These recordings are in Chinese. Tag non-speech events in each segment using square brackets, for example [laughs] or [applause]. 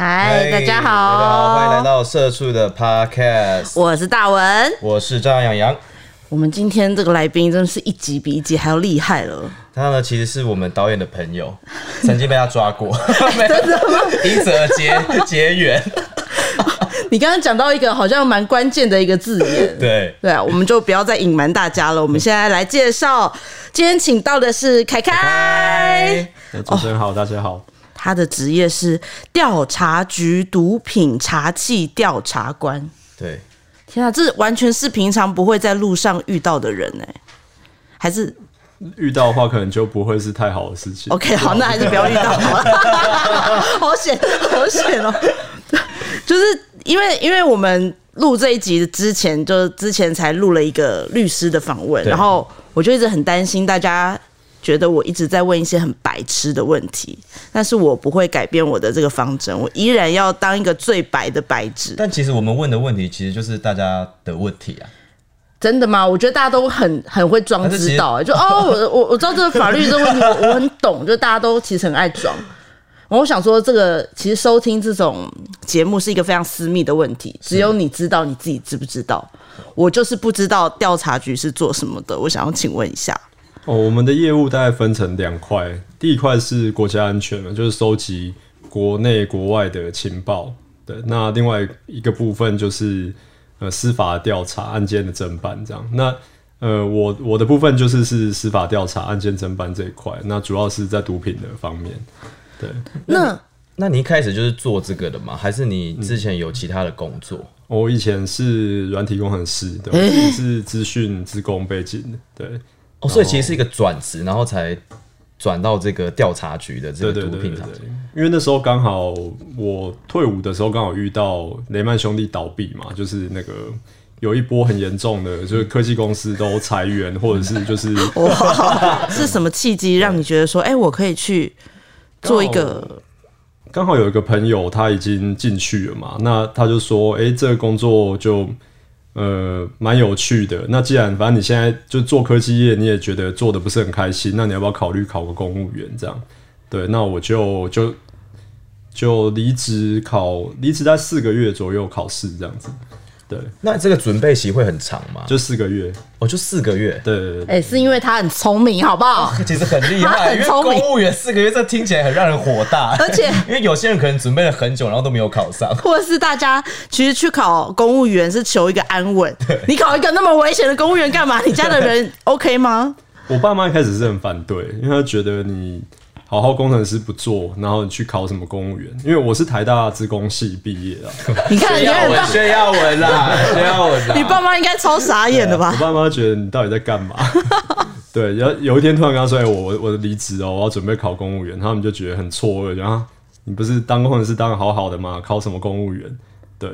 嗨，大家好，大家好，欢迎来到社畜的 Podcast，我是大文。我是张洋洋。我们今天这个来宾真的是一集比一集还要厉害了。他呢，其实是我们导演的朋友，曾经被他抓过，[laughs] 真的吗？因此而结结缘。[laughs] 你刚刚讲到一个好像蛮关键的一个字眼，对对啊，我们就不要再隐瞒大家了。我们现在来介绍，今天请到的是凯凯。主持人好，大家好。他的职业是调查局毒品查缉调查官。对，天啊，这完全是平常不会在路上遇到的人哎，还是遇到的话，可能就不会是太好的事情。OK，好，那还是不要遇到好了。[laughs] 好险，好险哦！就是因为因为我们录这一集之前，就之前才录了一个律师的访问，然后我就一直很担心大家。觉得我一直在问一些很白痴的问题，但是我不会改变我的这个方针，我依然要当一个最白的白纸。但其实我们问的问题，其实就是大家的问题啊。真的吗？我觉得大家都很很会装知道，就哦，我我我知道这个法律这个问题，[laughs] 我我很懂，就大家都其实很爱装。我想说，这个其实收听这种节目是一个非常私密的问题，只有你知道你自己知不知道。我就是不知道调查局是做什么的，我想要请问一下。哦，我们的业务大概分成两块，第一块是国家安全嘛，就是收集国内国外的情报对，那另外一个部分就是呃司法调查案件的侦办这样。那呃我我的部分就是是司法调查案件侦办这一块，那主要是在毒品的方面。对，那那你一开始就是做这个的吗？还是你之前有其他的工作？我以前是软体工程师的，是资讯职工背景的，对。哦，所以其实是一个转职，然后才转到这个调查局的这个毒品厂。因为那时候刚好我退伍的时候，刚好遇到雷曼兄弟倒闭嘛，就是那个有一波很严重的，就是科技公司都裁员，或者是就是 [laughs] 哇，是什么契机让你觉得说，哎，我可以去做一个？刚好有一个朋友他已经进去了嘛，那他就说，哎，这个工作就。呃，蛮有趣的。那既然反正你现在就做科技业，你也觉得做的不是很开心，那你要不要考虑考个公务员？这样，对，那我就就就离职考，离职在四个月左右考试这样子。对，那这个准备期会很长吗？就四个月，哦，就四个月。对对对，哎，是因为他很聪明，好不好？[laughs] 其实很厉害，[laughs] 因为公务员四个月，这听起来很让人火大。而且，[laughs] 因为有些人可能准备了很久，然后都没有考上，或者是大家其实去考公务员是求一个安稳。你考一个那么危险的公务员干嘛？你家的人 OK 吗？我爸妈一开始是很反对，因为他觉得你。好好工程师不做，然后你去考什么公务员？因为我是台大资工系毕业 [laughs] 的。你看，你看，薛耀文啦，[laughs] 薛耀文啦。你爸妈应该超傻眼的吧？我爸妈觉得你到底在干嘛？[laughs] 对，然后有一天突然跟他说：“哎，我我我离职哦，我要准备考公务员。”他们就觉得很错愕，然后你不是当工程师当的好好的吗？考什么公务员？对。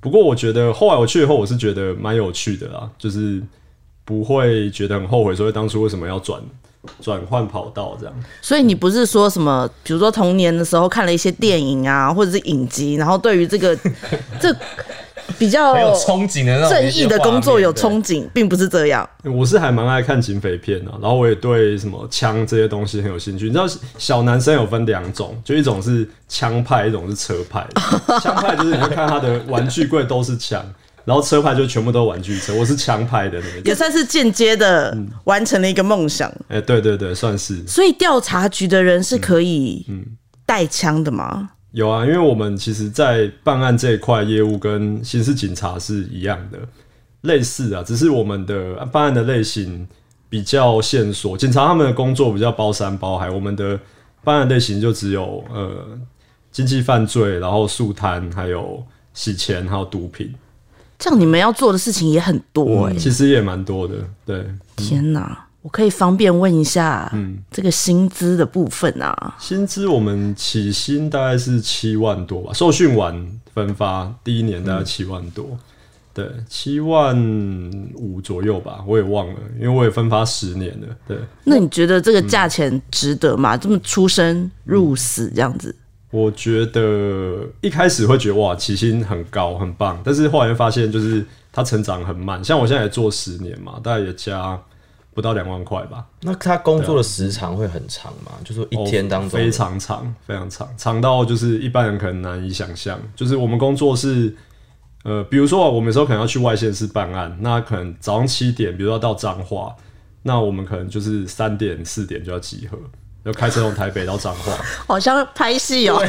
不过我觉得后来我去以后，我是觉得蛮有趣的啦，就是不会觉得很后悔，说当初为什么要转。转换跑道这样，所以你不是说什么，比如说童年的时候看了一些电影啊，或者是影集，然后对于这个 [laughs] 这比较有憧憬的那种正义的工作有憧憬，并不是这样。我是还蛮爱看警匪片的，然后我也对什么枪这些东西很有兴趣。你知道小男生有分两种，就一种是枪派，一种是车派。[laughs] 枪派就是你会看他的玩具柜都是枪。然后车牌就全部都玩具车，我是强派的那个，也算是间接的完成了一个梦想。哎，对对对，算是。所以调查局的人是可以带枪的吗？有啊，因为我们其实，在办案这一块业务跟刑事警察是一样的，类似啊，只是我们的办案的类型比较线索，警察他们的工作比较包山包海，我们的办案类型就只有呃经济犯罪，然后速摊，还有洗钱，还有毒品。这样你们要做的事情也很多哎，其实也蛮多的。对，天哪，我可以方便问一下，嗯，这个薪资的部分啊？薪资我们起薪大概是七万多吧，受训完分发第一年大概七万多，对，七万五左右吧，我也忘了，因为我也分发十年了。对，那你觉得这个价钱值得吗？这么出生入死这样子？我觉得一开始会觉得哇起薪很高很棒，但是后来发现就是它成长很慢。像我现在也做十年嘛，大概也加不到两万块吧。那他工作的时长会很长吗？就说一天当中、哦非常长，非常长，长到就是一般人可能难以想象。就是我们工作是，呃，比如说我们有时候可能要去外县市办案，那可能早上七点，比如说到彰化，那我们可能就是三点四点就要集合，就开车从台北到彰化。好像拍戏哦、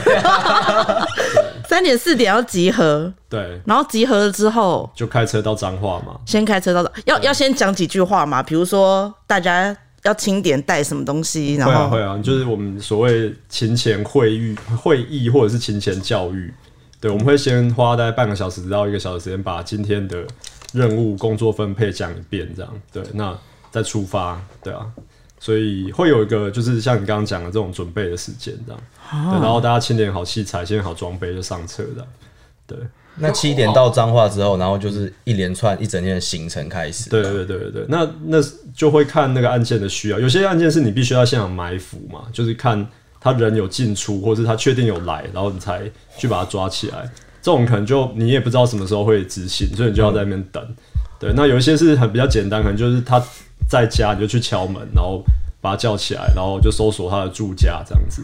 三点四点要集合，对，然后集合了之后，就开车到彰化嘛。先开车到要要先讲几句话嘛，比如说大家要清点带什么东西，然后会啊会啊，就是我们所谓勤前会议会议或者是勤前教育，对，我们会先花大概半个小时到一个小时时间，把今天的任务工作分配讲一遍，这样。对，那再出发，对啊，所以会有一个就是像你刚刚讲的这种准备的时间，这样，对，然后大家清点好器材，清点好装备就上车的，对。那七点到彰化之后，然后就是一连串一整天的行程开始。对对对对对，那那就会看那个案件的需要，有些案件是你必须要现场埋伏嘛，就是看他人有进出，或是他确定有来，然后你才去把他抓起来。这种可能就你也不知道什么时候会执行，所以你就要在那边等。对，那有一些是很比较简单，可能就是他在家，你就去敲门，然后把他叫起来，然后就搜索他的住家这样子。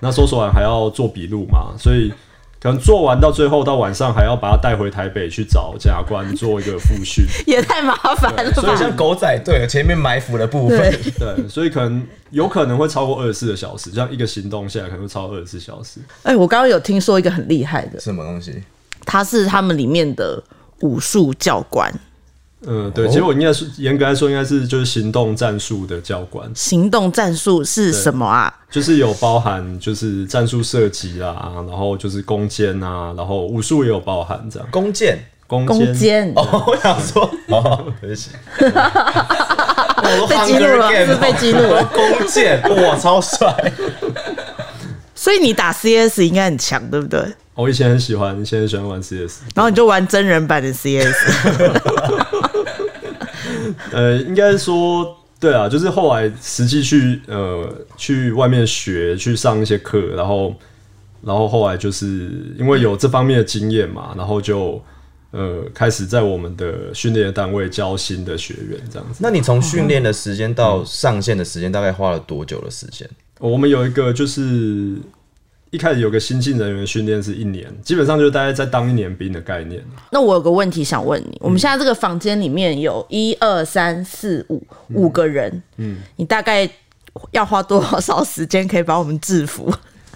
那搜索完还要做笔录嘛，所以。可能做完到最后到晚上还要把他带回台北去找检察官做一个复训，[laughs] 也太麻烦了吧？所以像狗仔队前面埋伏的部分，对对，所以可能有可能会超过二十四个小时，这样一个行动下来可能会超过二十四小时。哎、我刚刚有听说一个很厉害的，什么东西？他是他们里面的武术教官，嗯，对，其实我应该是严格来说，应该是就是行动战术的教官，行动战术是什么啊？就是有包含就是战术射击啊，然后就是弓箭啊，然后武术也有包含这样。弓箭。弓弓箭哦，我想说，哦，对不起，[laughs] 我被激怒了是是被激怒了弓箭，哇，超帅！所以你打 CS 应该很强，对不对？我以前很喜欢，以前很喜欢玩 CS，然后你就玩真人版的 CS，[laughs] 呃，应该说对啊，就是后来实际去呃去外面学，去上一些课，然后然后后来就是因为有这方面的经验嘛，然后就呃开始在我们的训练单位教新的学员这样子。那你从训练的时间到上线的时间，大概花了多久的时间？我们有一个就是一开始有个新进人员训练是一年，基本上就是大概在当一年兵的概念。那我有个问题想问你，我们现在这个房间里面有一二三四五五个人，嗯，你大概要花多少时间可以把我们制服？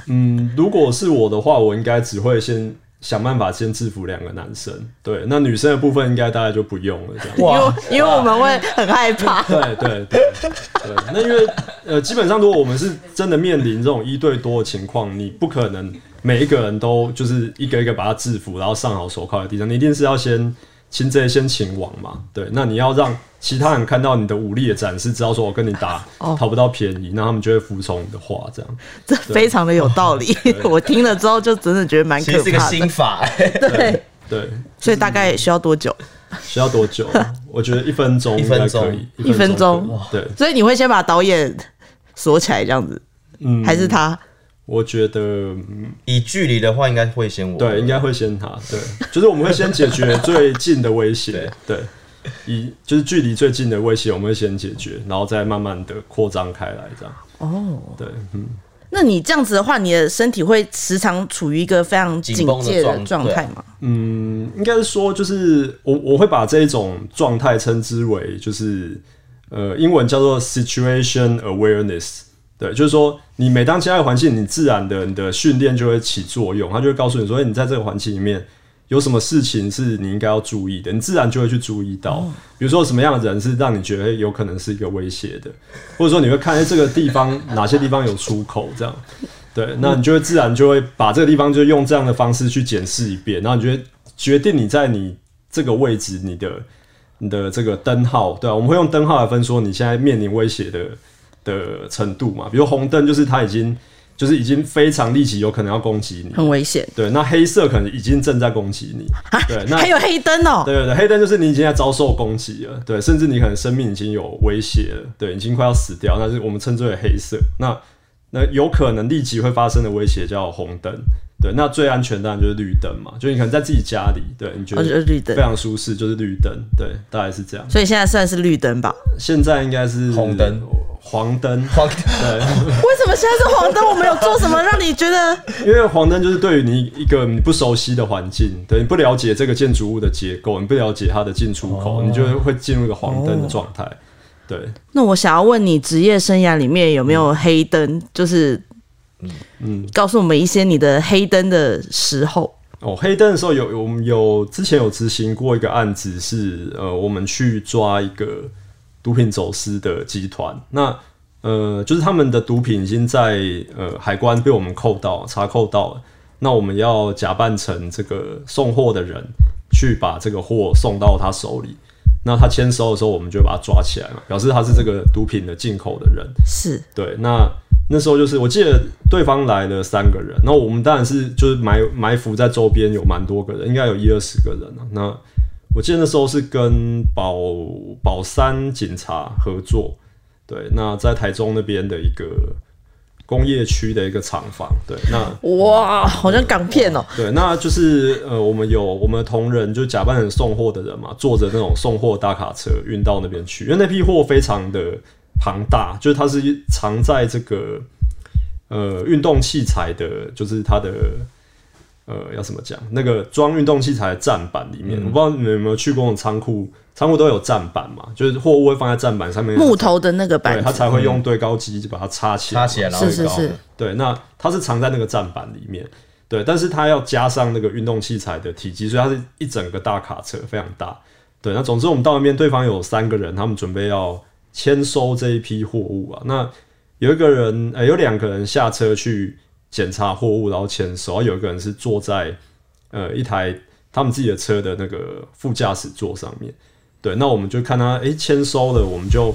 嗯，如果是我的话，我应该只会先想办法先制服两个男生，对，那女生的部分应该大概就不用了，这样。因为因为我们会很害怕。[laughs] 对对对对，那因为呃，基本上如果我们是真的面临这种一对多的情况，你不可能每一个人都就是一个一个把他制服，然后上好手铐在地上，你一定是要先擒贼先擒王嘛。对，那你要让其他人看到你的武力的展示，知道说我跟你打讨不到便宜，那他们就会服从你的话，这样。这非常的有道理，[laughs] [laughs] 我听了之后就真的觉得蛮可其实是个怕的。心法、欸，对，对，所以大概需要多久？需要多久？[laughs] 我觉得一分钟一应该分钟可以，一分钟对，所以你会先把导演锁起来这样子，嗯，还是他？我觉得嗯以距离的话，应该会先我。对，应该会先他，对，就是我们会先解决最近的威胁，[laughs] 对，以就是距离最近的威胁，我们会先解决，然后再慢慢的扩张开来，这样。哦，对，嗯，那你这样子的话，你的身体会时常处于一个非常警紧绷的戒的状状态吗？嗯，应该是说，就是我我会把这一种状态称之为，就是呃，英文叫做 situation awareness。对，就是说，你每当进到环境，你自然的你的训练就会起作用，它就会告诉你说，哎你在这个环境里面有什么事情是你应该要注意的，你自然就会去注意到。比如说什么样的人是让你觉得有可能是一个威胁的，或者说你会看哎这个地方哪些地方有出口这样。对，那你就会自然就会把这个地方就用这样的方式去检视一遍，然后你就会决定你在你这个位置，你的你的这个灯号，对啊，我们会用灯号来分说你现在面临威胁的的程度嘛。比如红灯就是它已经就是已经非常立即有可能要攻击你，很危险。对，那黑色可能已经正在攻击你，对，那还有黑灯哦、对对对，黑灯就是你已经在遭受攻击了，对，甚至你可能生命已经有威胁了，对，已经快要死掉，那是我们称之为黑色。那那有可能立即会发生的威胁叫红灯，对，那最安全当然就是绿灯嘛，就你可能在自己家里，对你觉得绿灯非。常舒适，就是绿灯，对，大概是这样。所以现在算是绿灯吧？现在应该是红灯、黄灯，[laughs] 黄对，[laughs] 为什么现在是黄灯？我们有做什么让你觉得？[laughs] 因为黄灯就是对于你一个你不熟悉的环境，对你不了解这个建筑物的结构，你不了解它的进出口，哦你就会进入一个黄灯的状态。对，那我想要问你，职业生涯里面有没有黑灯？就是，嗯，告诉我们一些你的黑灯的时候。哦，黑灯的时候有我们有之前有执行过一个案子是，呃，我们去抓一个毒品走私的集团，那呃，就是他们的毒品已经在呃海关被我们扣到查扣到了，那我们要假扮成这个送货的人，去把这个货送到他手里。那他签收的时候，我们就把他抓起来嘛，表示他是这个毒品的进口的人。是对，那那时候就是我记得对方来了三个人，然后我们当然是就是埋埋伏在周边有蛮多个人，应该有一二十个人啊。那我记得那时候是跟宝宝山警察合作，对，那在台中那边的一个工业区的一个厂房，对，那哇，好像港片哦、对，那就是呃，我们有我们的同仁就假扮成送货的人嘛，坐着那种送货大卡车运到那边去，因为那批货非常的庞大，就是它是藏在这个呃运动器材的，就是它的呃要怎么讲，那个装运动器材的站板里面，我不知道你们有没有去过那种仓库，仓库都有站板嘛，就是货物会放在站板上面，木头的那个板对，它才会用对高机就把它插起来，插起来，然后是是是。高对，那它是藏在那个站板里面，对，但是它要加上那个运动器材的体积，所以它是一整个大卡车，非常大。对，那总之我们到那边，对方有三个人，他们准备要签收这一批货物啊。那有一个人，呃，有两个人下车去检查货物，然后签收，然后有一个人是坐在呃一台他们自己的车的那个副驾驶座上面。对，那我们就看他诶签收了，我们就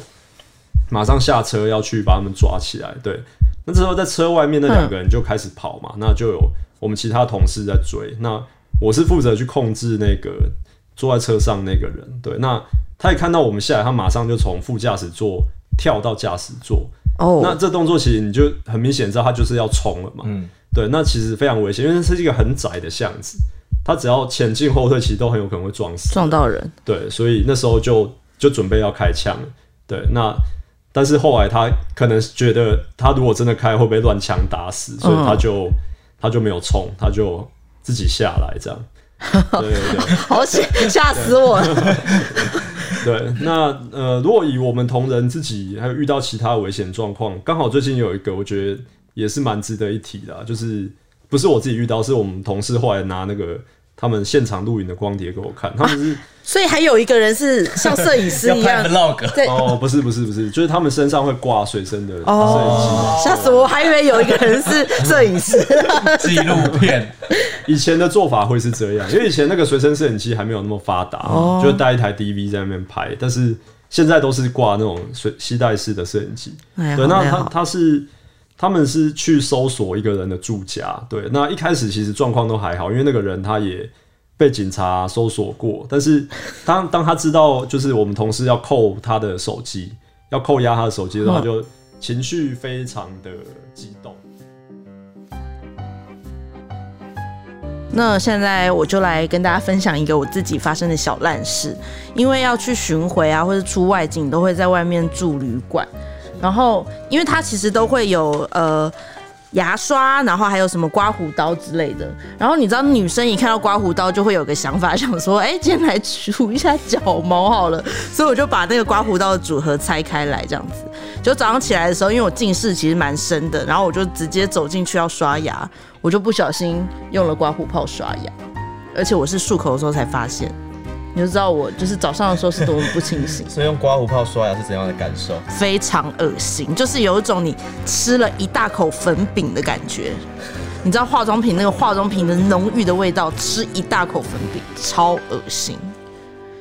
马上下车要去把他们抓起来。对，那这时候在车外面那两个人就开始跑嘛，那就有我们其他同事在追。那我是负责去控制那个坐在车上那个人。对，那他也看到我们下来，他马上就从副驾驶座跳到驾驶座。哦，那这动作其实你就很明显知道他就是要冲了嘛。嗯，对，那其实非常危险，因为这是一个很窄的巷子，他只要前进后退，其实都很有可能会撞死。撞到人，对，所以那时候就就准备要开枪了。对，那但是后来他可能觉得他如果真的开会被乱枪打死，所以他就、他就没有冲，他就自己下来这样。[laughs] 对对对好险，吓死我了！[laughs] [laughs] 对，那呃，如果以我们同仁自己还有遇到其他危险状况，刚好最近有一个，我觉得也是蛮值得一提的啊、就是不是我自己遇到，是我们同事后来拿那个他们现场录影的光碟给我看，他们是。所以还有一个人是像摄影师一样，vlog 在哦，不是不是不是，就是他们身上会挂随身的摄影机。哦，吓死我！我还以为有一个人是摄影师。[laughs] 纪录片，以前的做法会是这样，因为以前那个随身摄影机还没有那么发达，哦就带一台 DV 在那边拍，但是现在都是挂那种随携带式的摄影机。哎对，那他他是他们是去搜索一个人的住家，对，那一开始其实状况都还好，因为那个人他也被警察搜索过，但是当当他知道就是我们同事要扣他的手机，要扣押他的手机的时候，就情绪非常的激动。那现在我就来跟大家分享一个我自己发生的小烂事，因为要去巡回啊，或者出外景，都会在外面住旅馆。然后，因为它其实都会有呃牙刷，然后还有什么刮胡刀之类的。然后你知道，女生一看到刮胡刀就会有个想法，想说，哎、今天来除一下脚毛好了。所以我就把那个刮胡刀的组合拆开来，这样子。就早上起来的时候，因为我近视其实蛮深的，然后我就直接走进去要刷牙，我就不小心用了刮胡泡刷牙，而且我是漱口的时候才发现，你就知道我就是早上的时候是多么不清醒，[laughs] 所以用刮胡泡刷牙是怎样的感受？非常恶心，就是有一种你吃了一大口粉饼的感觉。你知道化妆品那个化妆品的浓郁的味道，吃一大口粉饼超恶心。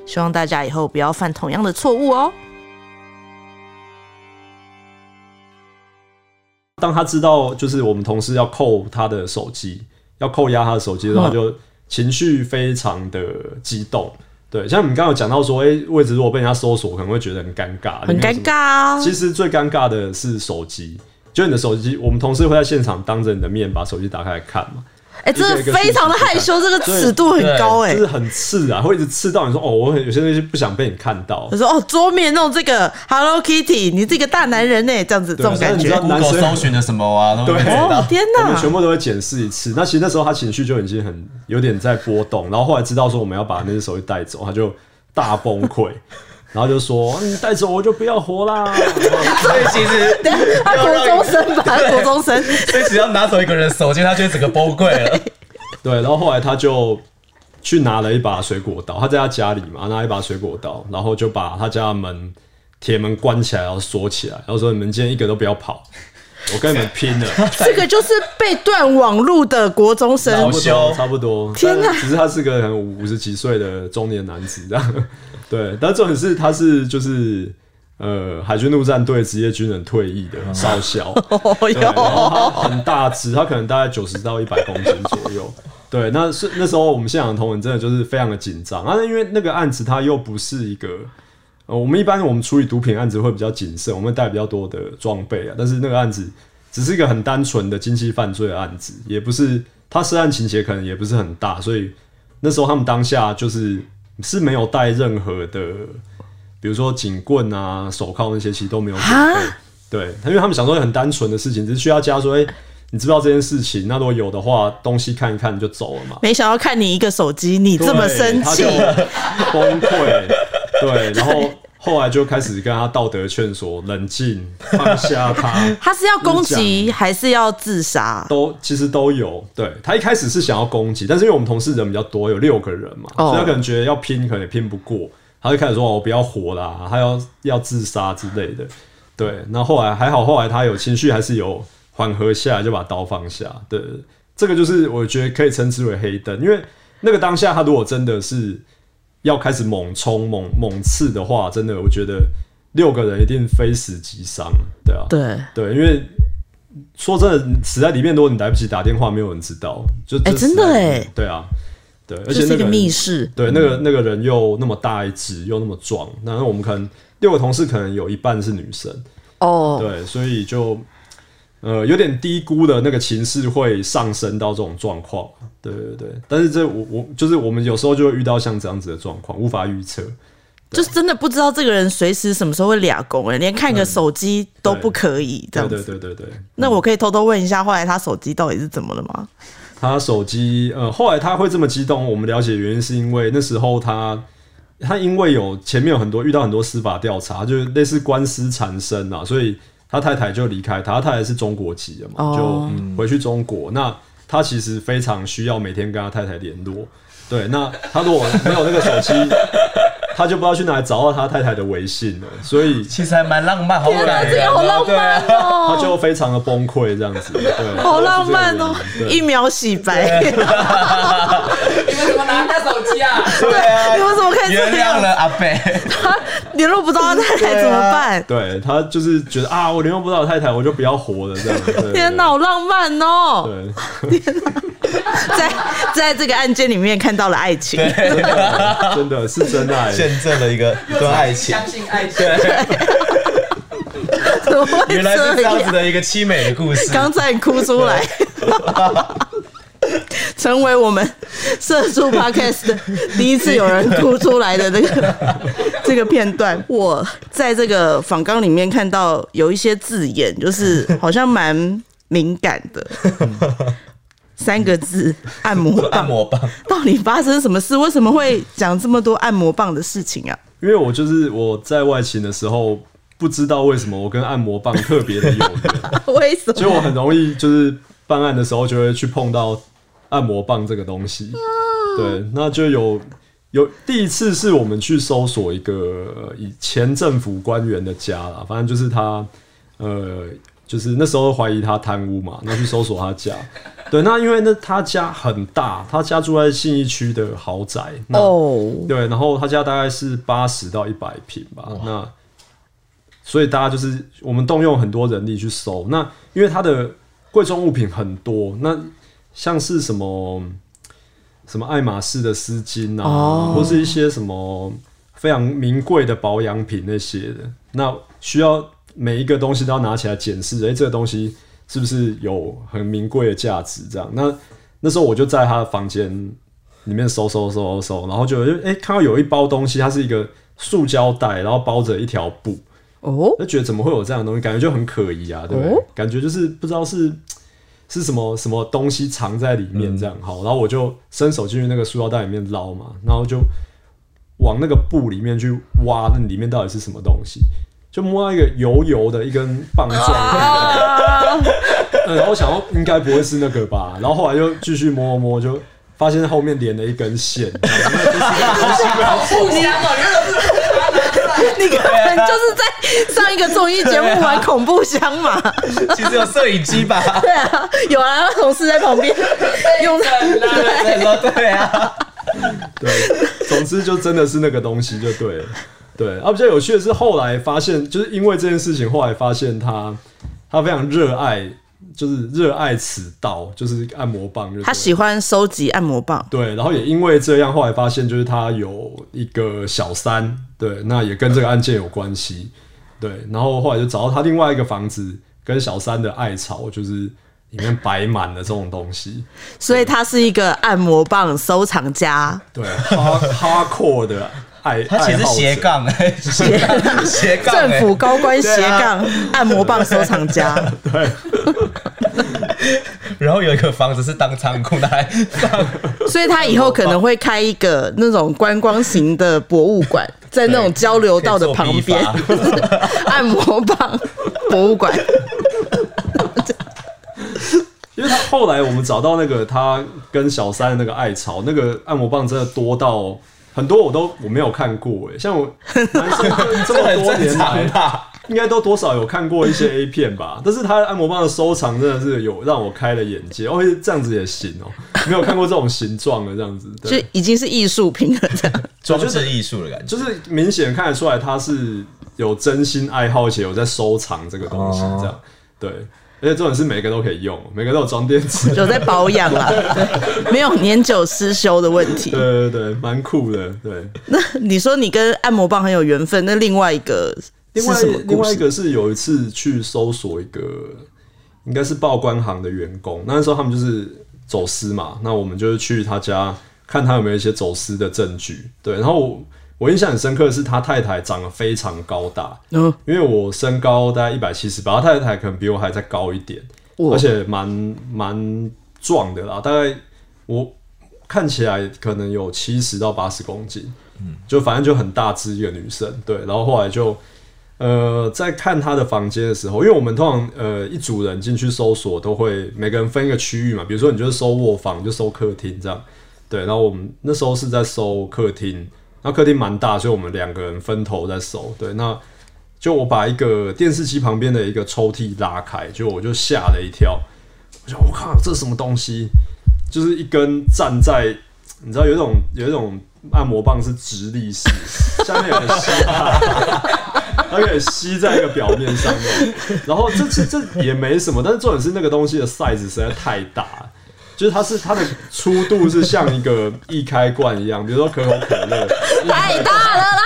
希望大家以后不要犯同样的错误哦。当他知道就是我们同事要扣他的手机，要扣押他的手机的时候，就情绪非常的激动。对，像你们刚刚有讲到说，哎、位置如果被人家搜索，可能会觉得很尴尬，很尴尬。啊。其实最尴尬的是手机，就你的手机，我们同事会在现场当着你的面把手机打开来看嘛。哎，真的非常的害羞，这个尺度很高哎就。是很刺啊，会一直刺到你说哦，我很有些东西不想被你看到他。说：“哦，桌面弄这个 Hello Kitty，你这个大男人呢？这样子，这种感觉但是你知道。男生搜寻的什么啊，对哦。天哪！我们全部都会检视一次。那其实那时候他情绪就已经很有点在波动，然后后来知道说我们要把那只手机带走，他就大崩溃，然后就说：“你带走我就不要活啦。[laughs] 所以其实他国中生吧，他国中生。所以只要拿走一个人手机，他就会整个崩溃了。”对，然后后来他就去拿了一把水果刀，他在他家里嘛，拿一把水果刀，然后就把他家的门铁门关起来，然后锁起来，然后说：“你们今天一个都不要跑，我跟你们拼了。”这个就是被断网路的国中生恼差不多，差不多。天哪只是他是个很五十几岁的中年男子，这样。对，但重点是他是就是呃海军陆战队职业军人退役的少校，然后哟，他很大只，他可能大概九十到一百公斤左右。对，那是那时候我们现场的同仁真的就是非常的紧张啊，因为那个案子它又不是一个。呃，我们一般我们处理毒品案子会比较谨慎，我们会带比较多的装备啊。但是那个案子只是一个很单纯的经济犯罪的案子，也不是他涉案情节可能也不是很大，所以那时候他们当下就是是没有带任何的，比如说警棍啊、手铐那些，其实都没有准备哈。对，因为他们想说很单纯的事情，只是需要加说，哎、你知不知道这件事情？那如果有的话，东西看一看就走了嘛。没想到看你一个手机，你这么生气崩溃，对，然后后来就开始跟他道德劝说，冷静，放下他，[laughs] 他是要攻击还是要自杀？都其实都有。对他一开始是想要攻击，但是因为我们同事人比较多，有六个人嘛，哦所以他可能觉得要拼，可能也拼不过，他就开始说：“哦我不要活啦，他要要自杀之类的。”对，那后来还好，后来他有情绪还是有缓和下来，就把刀放下。对，这个就是我觉得可以称之为黑灯，因为那个当下他如果真的是要开始猛冲、猛猛刺的话，真的我觉得六个人一定非死即伤。对啊，对，对，因为说真的，死在里面，如果你来不及打电话，没有人知道。就哎真的哎对啊，对，而且那个密室。对，那个那个人又那么大一只，又那么壮，然后我们可能六个同事可能有一半是女生，哦，对，所以就呃有点低估的那个情势会上升到这种状况。对对对，但是这我我就是我们有时候就会遇到像这样子的状况，无法预测。就是真的不知道这个人随时什么时候会俩工哎，连看个手机都不可以这对对样子。对对对，那我可以偷偷问一下，后来他手机到底是怎么了吗？他手机呃，后来他会这么激动，我们了解原因是因为那时候他他因为有前面有很多遇到很多司法调查，就是类似官司缠身啊，所以他太太就离开他，他太太是中国籍的嘛，哦就回去中国。那他其实非常需要每天跟他太太联络，对，那他如果没有那个手机，他就不知道去哪里找到他太太的微信了，所以其实还蛮浪漫，好天哪，感人哦，这个好浪漫哦，他就非常的崩溃这样子，对，好浪漫哦一秒洗白。[laughs] 你们怎么拿他手机啊？对啊，你们怎么可以这样原谅了阿贝？他联络不到他太太怎么办？对他就是觉得啊，我联络不到我太太，我就不要活了这样。对对天哪，好浪漫哦！对，天 [laughs] 在在这个案件里面看到了爱情，真的是真爱。见证了一个一段爱情，相信爱情。怎么会原来是这样子？的一个凄美的故事。刚才哭出来，成为我们社畜 podcast 的第一次有人哭出来的那个 [laughs] 这个片段。我在这个访纲里面看到有一些字眼，就是好像蛮敏感的。三个字，[laughs] 按摩按棒。摩棒，到底发生什么事？为什么会讲这么多按摩棒的事情啊？因为我就是我在外勤的时候，不知道为什么我跟按摩棒特别的有缘，[laughs] 为什么？所以我很容易就是办案的时候就会去碰到按摩棒这个东西。对，那就有有第一次是我们去搜索一个呃以前政府官员的家啦，反正就是他呃。就是那时候怀疑他贪污嘛，那去搜索他家。对，那因为那他家很大，他家住在信义区的豪宅。那哦，对，然后他家大概是八十到一百平吧，那所以大家就是我们动用很多人力去搜。那因为它的贵重物品很多，那像是什么什么爱马仕的丝巾啊，哦或是一些什么非常名贵的保养品那些的，那需要每一个东西都要拿起来检视，诶，这个东西是不是有很名贵的价值？这样，那那时候我就在他的房间里面搜搜搜搜搜，然后就哎、诶看到有一包东西，它是一个塑胶袋，然后包着一条布，哦，就觉得怎么会有这样的东西，感觉就很可疑啊，对不对？哦感觉就是不知道是是什么什么东西藏在里面这样。好，然后我就伸手进去那个塑料袋里面捞嘛，然后就往那个布里面去挖，那里面到底是什么东西？就摸到一个油油的一根棒状的，啊，[laughs] 嗯然后我想要应该不会是那个吧，然后后来就继续摸摸，就发现后面连了一根线，[laughs] 互相哦，你那个是你根本就是在上一个综艺节目玩恐怖箱嘛？[laughs] 其实有摄影机吧？对啊，有啊，同事在旁边用真的对说对啊，对，总之就真的是那个东西就对了。对，啊，比较有趣的是后来发现，就是因为这件事情，后来发现他他非常热爱，就是热爱此道，就是按摩棒。他喜欢收集按摩棒，对，然后也因为这样，后来发现就是他有一个小三，对，那也跟这个案件有关系，对，然后后来就找到他另外一个房子，跟小三的爱巢，就是里面摆满了这种东西，所以他是一个按摩棒收藏家。对，哈哈阔的爱，他其实斜杠。[laughs] 哎，斜杠斜杠哎政府高官斜杠按摩棒收藏家，对。然后有一个房子是当仓库拿来放，所以他以后可能会开一个那种观光型的博物馆，在那种交流道的旁边。[laughs] 按摩棒博物馆。因为他后来我们找到那个他跟小三的那个爱巢，那个按摩棒真的多到很多我都我没有看过哎，像我 [laughs] 男生这么多年来？应该都多少有看过一些 A 片吧，但是他的按摩棒的收藏真的是有让我开了眼界，哦，这样子也行哦、没有看过这种形状的这样子，[laughs] 就，已经是艺术品了，这样。[laughs] 装置艺术的感觉。就是明显看得出来他是有真心爱好且有在收藏这个东西，哦这样、对，而且重点是每个都可以用，每个都有装电池，有在保养啦，对 [laughs] 没有年久失修的问题。对对对，蛮酷的，对。那你说你跟按摩棒很有缘分，那另外一个另外是什么？另外一个是有一次去搜索一个，应该是报关行的员工，那时候他们就是走私嘛，那我们就是去他家看他有没有一些走私的证据。对，然后我我印象很深刻的是他太太长得非常高大，嗯，因为我身高大概一百七十八，他太太可能比我还再高一点，而且蛮蛮壮的啦，大概我看起来可能有七十到八十公斤，嗯，就反正就很大只一个女生，对，然后后来就呃在看她的房间的时候，因为我们通常呃一组人进去搜索都会每个人分一个区域嘛，比如说你就是搜卧房，就搜客厅这样，对，然后我们那时候是在搜客厅，那客厅蛮大，所以我们两个人分头在搜，对，那。就我把一个电视机旁边的一个抽屉拉开，就我就吓了一跳，我说我靠，这是什么东西？就是一根站在，你知道有一种有一种按摩棒是直立式，下面有点吸 [laughs] 它，它可以吸在一个表面上面。然后这这这也没什么，但是重点是那个东西的 size 实在太大。就是它是它的粗度是像一个易开罐一样，比如说可口可乐，[laughs] 太大了啦！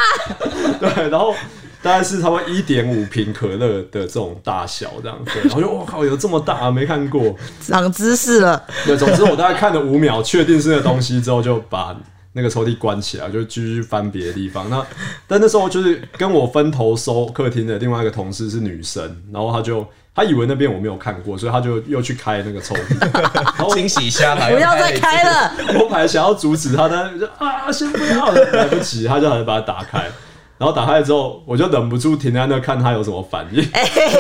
[laughs] 对，然后大概是差不多一点五瓶可乐的这种大小这样，对，然后就我靠，有这么大，没看过。长知识了，对，总之我大概看了五秒，确定是那个东西之后，就把那个抽屉关起来，就继续翻别的地方。那但那时候就是跟我分头收客厅的另外一个同事是女生，然后她就她以为那边我没有看过，所以他就又去开那个抽屉，[laughs] 然后惊喜箱啊！不要再开了。我本来想要阻止他，但是就啊，先不要了，来不及，他就还是把它打开。然后打开之后，我就忍不住停在那看他有什么反应。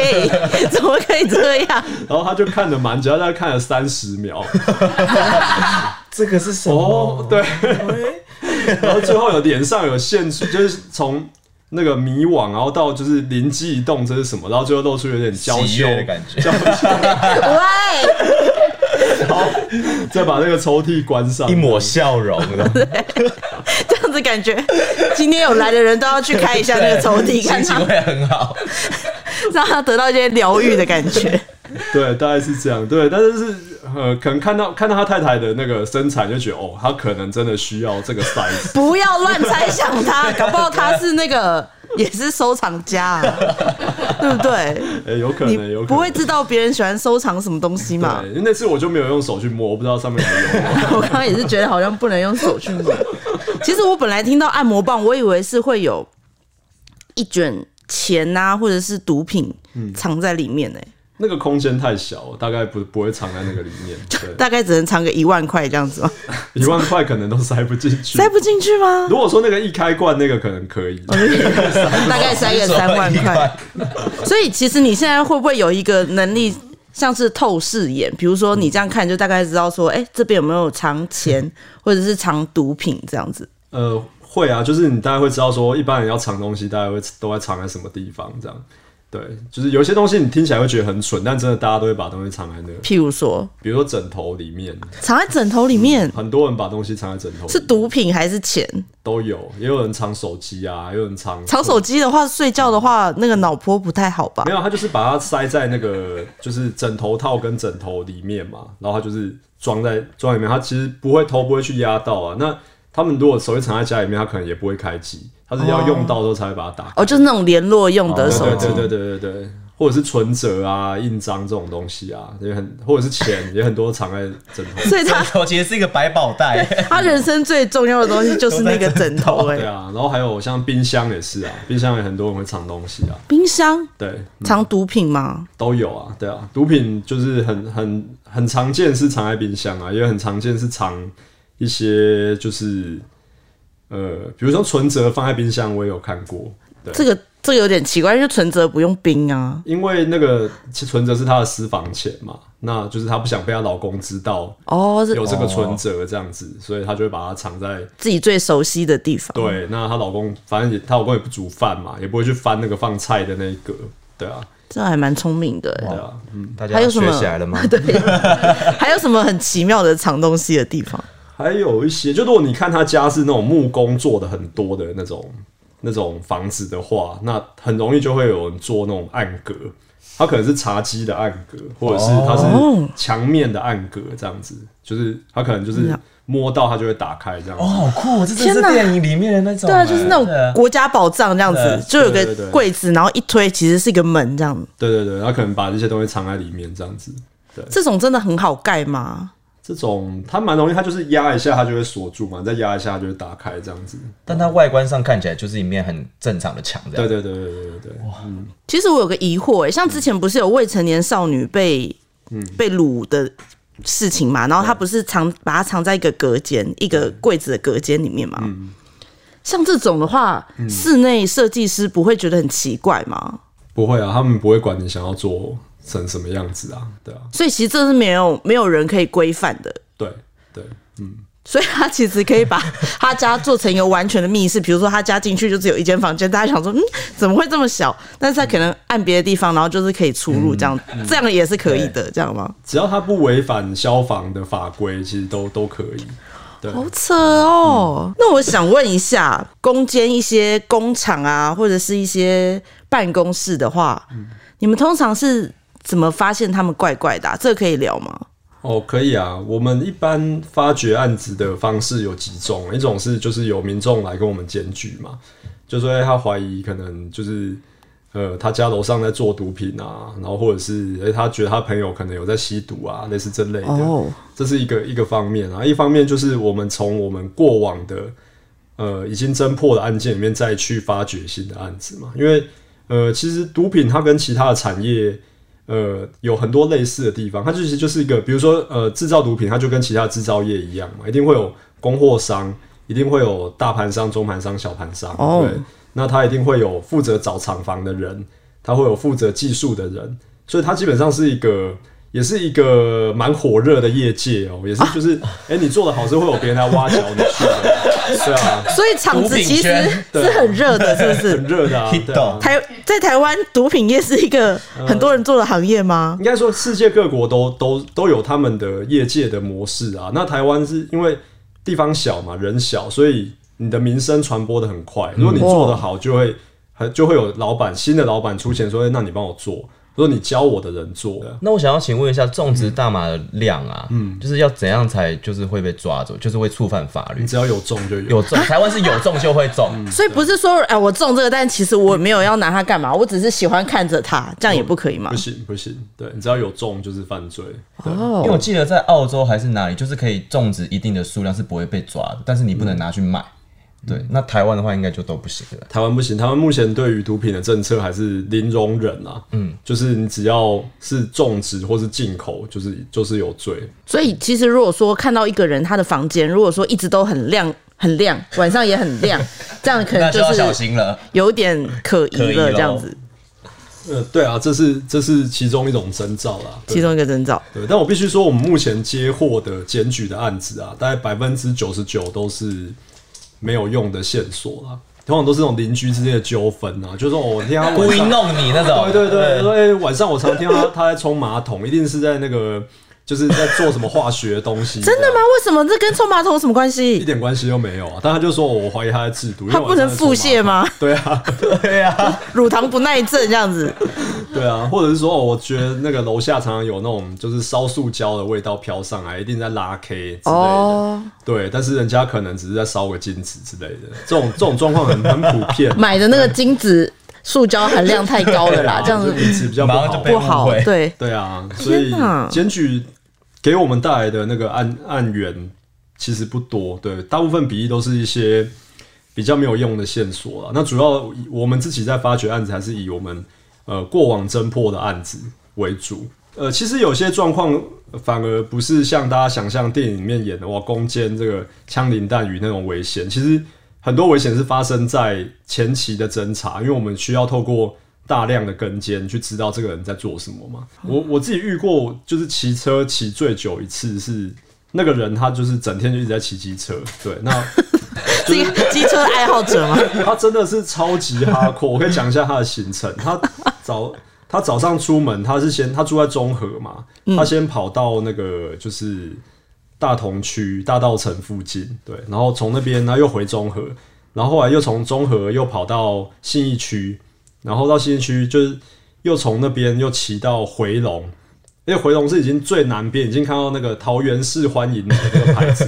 [laughs] 怎么可以这样？然后他就看了蛮久，他大概看了三十秒。这个是什哦，对。然后最后有脸上有现出，就是从那个迷惘，然后到就是灵机一动，这是什么？然后最后露出有点娇羞悦的感觉娇羞，喂，然后再把那个抽屉关上，一抹笑容的，[laughs] 这样子感觉今天有来的人都要去开一下那个抽屉，看他心情会很好。让他得到一些疗愈的感觉。对，大概是这样。对，但是是呃，可能看到看到他太太的那个身材，就觉得哦，他可能真的需要这个 size。不要乱猜想他，搞不好他是那个也是收藏家、啊。对不对？[laughs] 哎、有可能，有可能不会知道别人喜欢收藏什么东西嘛对，？因为那次我就没有用手去摸，我不知道上面有没有。[laughs] 我刚刚也是觉得好像不能用手去摸。其实我本来听到按摩棒，我以为是会有一卷钱啊、或者是毒品嗯藏在里面呢、那个空间太小，大概不不会藏在那个里面。对，大概只能藏个一万块这样子吗？[laughs] 一万块可能都塞不进去。塞不进去吗？如果说那个一开罐那个可能可以，[laughs] 大概塞个三万块。所以其实你现在会不会有一个能力，像是透视眼？比如说你这样看，就大概知道说，哎、这边有没有藏钱，[laughs] 或者是藏毒品这样子。呃，会啊，就是你大概会知道说，一般人要藏东西，大概会都在藏在什么地方这样。对，就是有些东西你听起来会觉得很蠢，但真的大家都会把东西藏在那，譬如说，比如说枕头里面，[laughs] 藏在枕头里面很多人把东西藏在枕头里是毒品还是钱？都有，也有人藏手机啊，也有人藏藏手机的话，睡觉的话，那个脑波不太好吧没？有，他就是把它塞在那个就是枕头套跟枕头里面嘛，然后他就是装在装里面，他其实不会偷不会去压到啊。那他们如果手机藏在家里面，他可能也不会开机，他是要用到的时候才会把它打开。哦，就是那种联络用的手机。对对对对对对，或者是存折啊、印章这种东西啊，也很或者是钱，[laughs] 也很多藏在枕头里。所以他我其实是一个百宝袋，他人生最重要的东西就是那个枕头、哎，对啊，然后还有像冰箱也是啊，冰箱也很多人会藏东西啊，冰箱对，藏毒品吗？都有啊，对啊，毒品就是很很很常见是藏在冰箱啊，也很常见是藏一些就是呃，比如说存折放在冰箱，我也有看过，对，这个这个有点奇怪，因为存折不用冰啊。因为那个存折是她的私房钱嘛，那就是她不想被她老公知道哦，有这个存折这样子，所以她就会把它藏在自己最熟悉的地方。对，那她老公反正也她老公也不煮饭嘛，也不会去翻那个放菜的那一格，对啊，这还蛮聪明的、哎对啊，嗯。大家有什么学起来了吗？[laughs] 对，[laughs] 还有什么很奇妙的藏东西的地方？还有一些，就如果你看他家是那种木工做的很多的那种那种房子的话，那很容易就会有人做那种暗格，它可能是茶几的暗格，或者是它哦是墙面的暗格，这样子，就是它可能就是摸到它就会打开这样子。哦，好酷！这真的是电影里面的那种，对啊，就是那种国家宝藏这样子，就有个柜子，然后一推其实是一个门这样。对对对，它可能把这些东西藏在里面这样子。这种真的很好盖吗？这种它蛮容易，它就是压一下它就会锁住嘛，再压一下它就会打开这样子。但它外观上看起来就是一面很正常的墙，这样。对对对对对对对。其实我有个疑惑、哎，像之前不是有未成年少女被被掳的事情嘛？然后她不是藏把它藏在一个隔间、一个柜子的隔间里面嘛？像这种的话，室内设计师不会觉得很奇怪吗？不会啊，他们不会管你想要做成什么样子啊，对啊，所以其实这是没有没有人可以规范的。对对，嗯所以他其实可以把他家做成一个完全的密室，比如说他家进去就只有一间房间，大家想说，嗯，怎么会这么小？但是他可能按别的地方，然后就是可以出入，这样、这样也是可以的，这样吗？只要他不违反消防的法规，其实都都可以。对，好扯哦！那我想问一下，攻坚一些工厂啊，或者是一些办公室的话，你们通常是怎么发现他们怪怪的、啊？这个可以聊吗？哦，可以啊。我们一般发掘案子的方式有几种，一种是就是有民众来跟我们检举嘛，就说哎他怀疑可能就是呃他家楼上在做毒品啊，然后或者是哎、他觉得他朋友可能有在吸毒啊，类似这类的。哦，这是一个一个方面啊，一方面就是我们从我们过往的呃已经侦破的案件里面再去发掘新的案子嘛，因为呃其实毒品它跟其他的产业呃有很多类似的地方，它其实就是一个比如说呃制造毒品，它就跟其他制造业一样嘛，一定会有供货商，一定会有大盘商、中盘商、小盘商，哦对，那它一定会有负责找厂房的人，它会有负责技术的人，所以它基本上是一个。也是一个蛮火热的业界哦、也是就是，哎、你做的好是会有别人来挖角你去的，[laughs] 对啊，所以厂子其实是很热的，是不是很？热的啊，对啊。台在台湾，毒品业是一个很多人做的行业吗？应该说，世界各国都都都有他们的业界的模式啊。那台湾是因为地方小嘛，人小，所以你的名声传播的很快。如果你做的好，就会很就会有老板新的老板出钱说，哎那你帮我做。说你教我的人做。那我想要请问一下，种植大麻的量啊，嗯，就是要怎样才就是会被抓走，就是会触犯法律你？只要有种就有。有种，台湾是有种就会种，所以不是说哎、我种这个，但其实我没有要拿它干嘛，我只是喜欢看着它，这样也不可以吗不？行不行，对你只要有种就是犯罪。哦，因为我哦，记得在澳洲还是哪里，就是可以种植一定的数量是不会被抓的，但是你不能拿去卖。对，那台湾的话应该就都不行了。台湾不行，台湾目前对于毒品的政策还是零容忍啊。嗯，就是你只要是种植或是进口，就是就是有罪。所以其实如果说看到一个人他的房间，如果说一直都很亮很亮，晚上也很亮，[laughs] 这样可能就那就要小是心了。有点可疑了，这样子，呃，对啊，这是这是其中一种征兆啦。其中一个征兆。对，但我必须说，我们目前接获的检举的案子啊，大概百分之九十九都是没有用的线索啦。通常都是那种邻居之间的纠纷啊，就是说哦，我听他故意弄你那种，对对对，因为、晚上我常听到他他在冲马桶，一定是在那个就是在做什么化学的东西。[laughs] 真的吗？为什么这跟冲马桶有什么关系一系？点关系都没有啊！但他就说我怀疑他在制毒，他不能腹泻吗？吗？[laughs] 对啊，对啊，[laughs] 乳糖不耐症这样子，对啊，或者是说，哦我觉得那个楼下常常有那种就是烧塑胶的味道飘上来，一定在拉 K 之类的。哦对，但是人家可能只是在烧个金子之类的，这种这种状况很很普遍。买的那个金子塑胶含量太高了啦，这样子就品质比较不好不好。对，对啊，所以检举给我们带来的那个案案源其实不多，对，大部分比例都是一些比较没有用的线索了。那主要我们自己在发掘案子，还是以我们呃过往侦破的案子为主。呃，其实有些状况反而不是像大家想象电影里面演的哇攻坚这个枪林弹雨那种危险，其实很多危险是发生在前期的侦查，因为我们需要透过大量的跟监去知道这个人在做什么嘛。我我自己遇过，就是骑车骑最久一次是那个人，他就是整天就一直在骑机车，对，那 [laughs] 机车爱好者吗？[laughs] 他真的是超级哈阔。我可以讲一下他的行程。他早他早上出门，他是先他住在中和嘛，他先跑到那个就是大同区大道城附近，对，然后从那边呢又回中和，然后后来又从中和又跑到信义区，然后到信义区就是又从那边又骑到回龙。因为回龙是已经最南边，已经看到那个桃园市欢迎的那个牌子，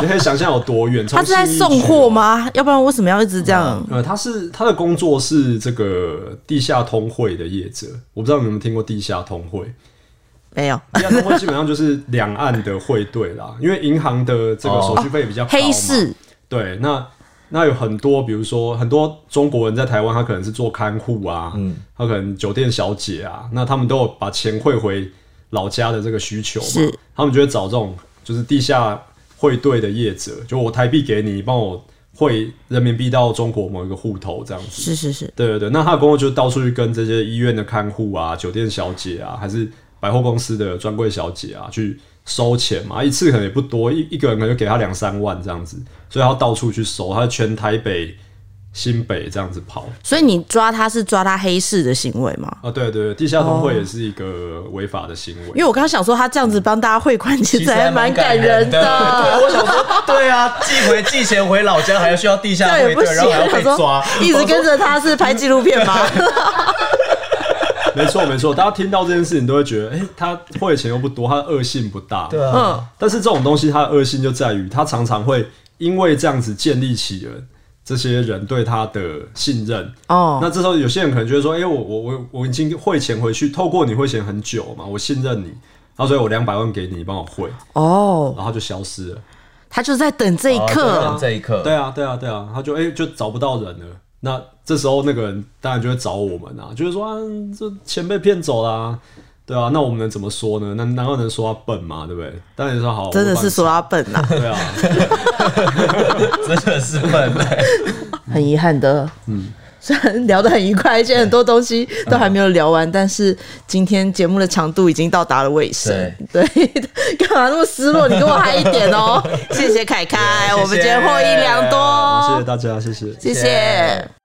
你可以想象有多远。他是在送货吗？要不然为什么要一直这样？呃，他是他的工作是这个地下通汇的业者，我不知道你们有没有听过地下通汇。没有，地下通汇基本上就是两岸的汇兑啦，因为银行的这个手续费比较高嘛。黑市对，那那有很多，比如说很多中国人在台湾，他可能是做看护啊，嗯，他可能酒店小姐啊，那他们都有把钱汇回老家的这个需求嘛，他们就会找这种就是地下汇兑的业者，就我台币给你，你帮我汇人民币到中国某一个户头这样子。是是是，对对对，那他的工作就是到处去跟这些医院的看护啊、酒店小姐啊，还是百货公司的专柜小姐啊，去收钱嘛，一次可能也不多，一一个人可能就给他两三万这样子，所以他到处去收，他全台北、新北这样子跑所以你抓他是抓他黑市的行为吗？啊。对对对，地下通会也是一个违法的行为。因为我刚刚想说，他这样子帮大家汇款，其其实实还蛮感感人的。对啊，的。我想说，对啊，寄回寄钱回老家，还要需要地下汇兑，样也不行，然后还被抓，一直跟着他是拍纪录片吗？[laughs] 没错没错，大家听到这件事情都会觉得，哎、他汇的钱又不多，他的恶性不大。对啊，嗯，但是这种东西它的恶性就在于，他常常会因为这样子建立起了这些人对他的信任。哦，那这时候有些人可能觉得说，哎、我我我我已经汇钱回去，透过你汇钱很久嘛，我信任你，然后所以我两百万给你，你帮我汇，哦，然后他就消失了。他就在等这一刻等。这一刻，对啊，对啊，对啊，他就哎、就找不到人了。那这时候那个人当然就会找我们啊，就是说啊，这钱被骗走啦、对啊，那我们能怎么说呢？那难道能说他笨吗？对不对？当然说好，真的是说他笨啊、对啊 [laughs] [laughs] 真的是笨欸。很遗憾的。嗯，虽然聊得很愉快，而且很多东西都还没有聊完，但是今天节目的长度已经到达了尾声。对，[laughs] 干嘛那么失落？你跟我嗨一点哦！[laughs] 谢谢凯凯，我们今天获益良多谢谢多，大家，谢谢。谢谢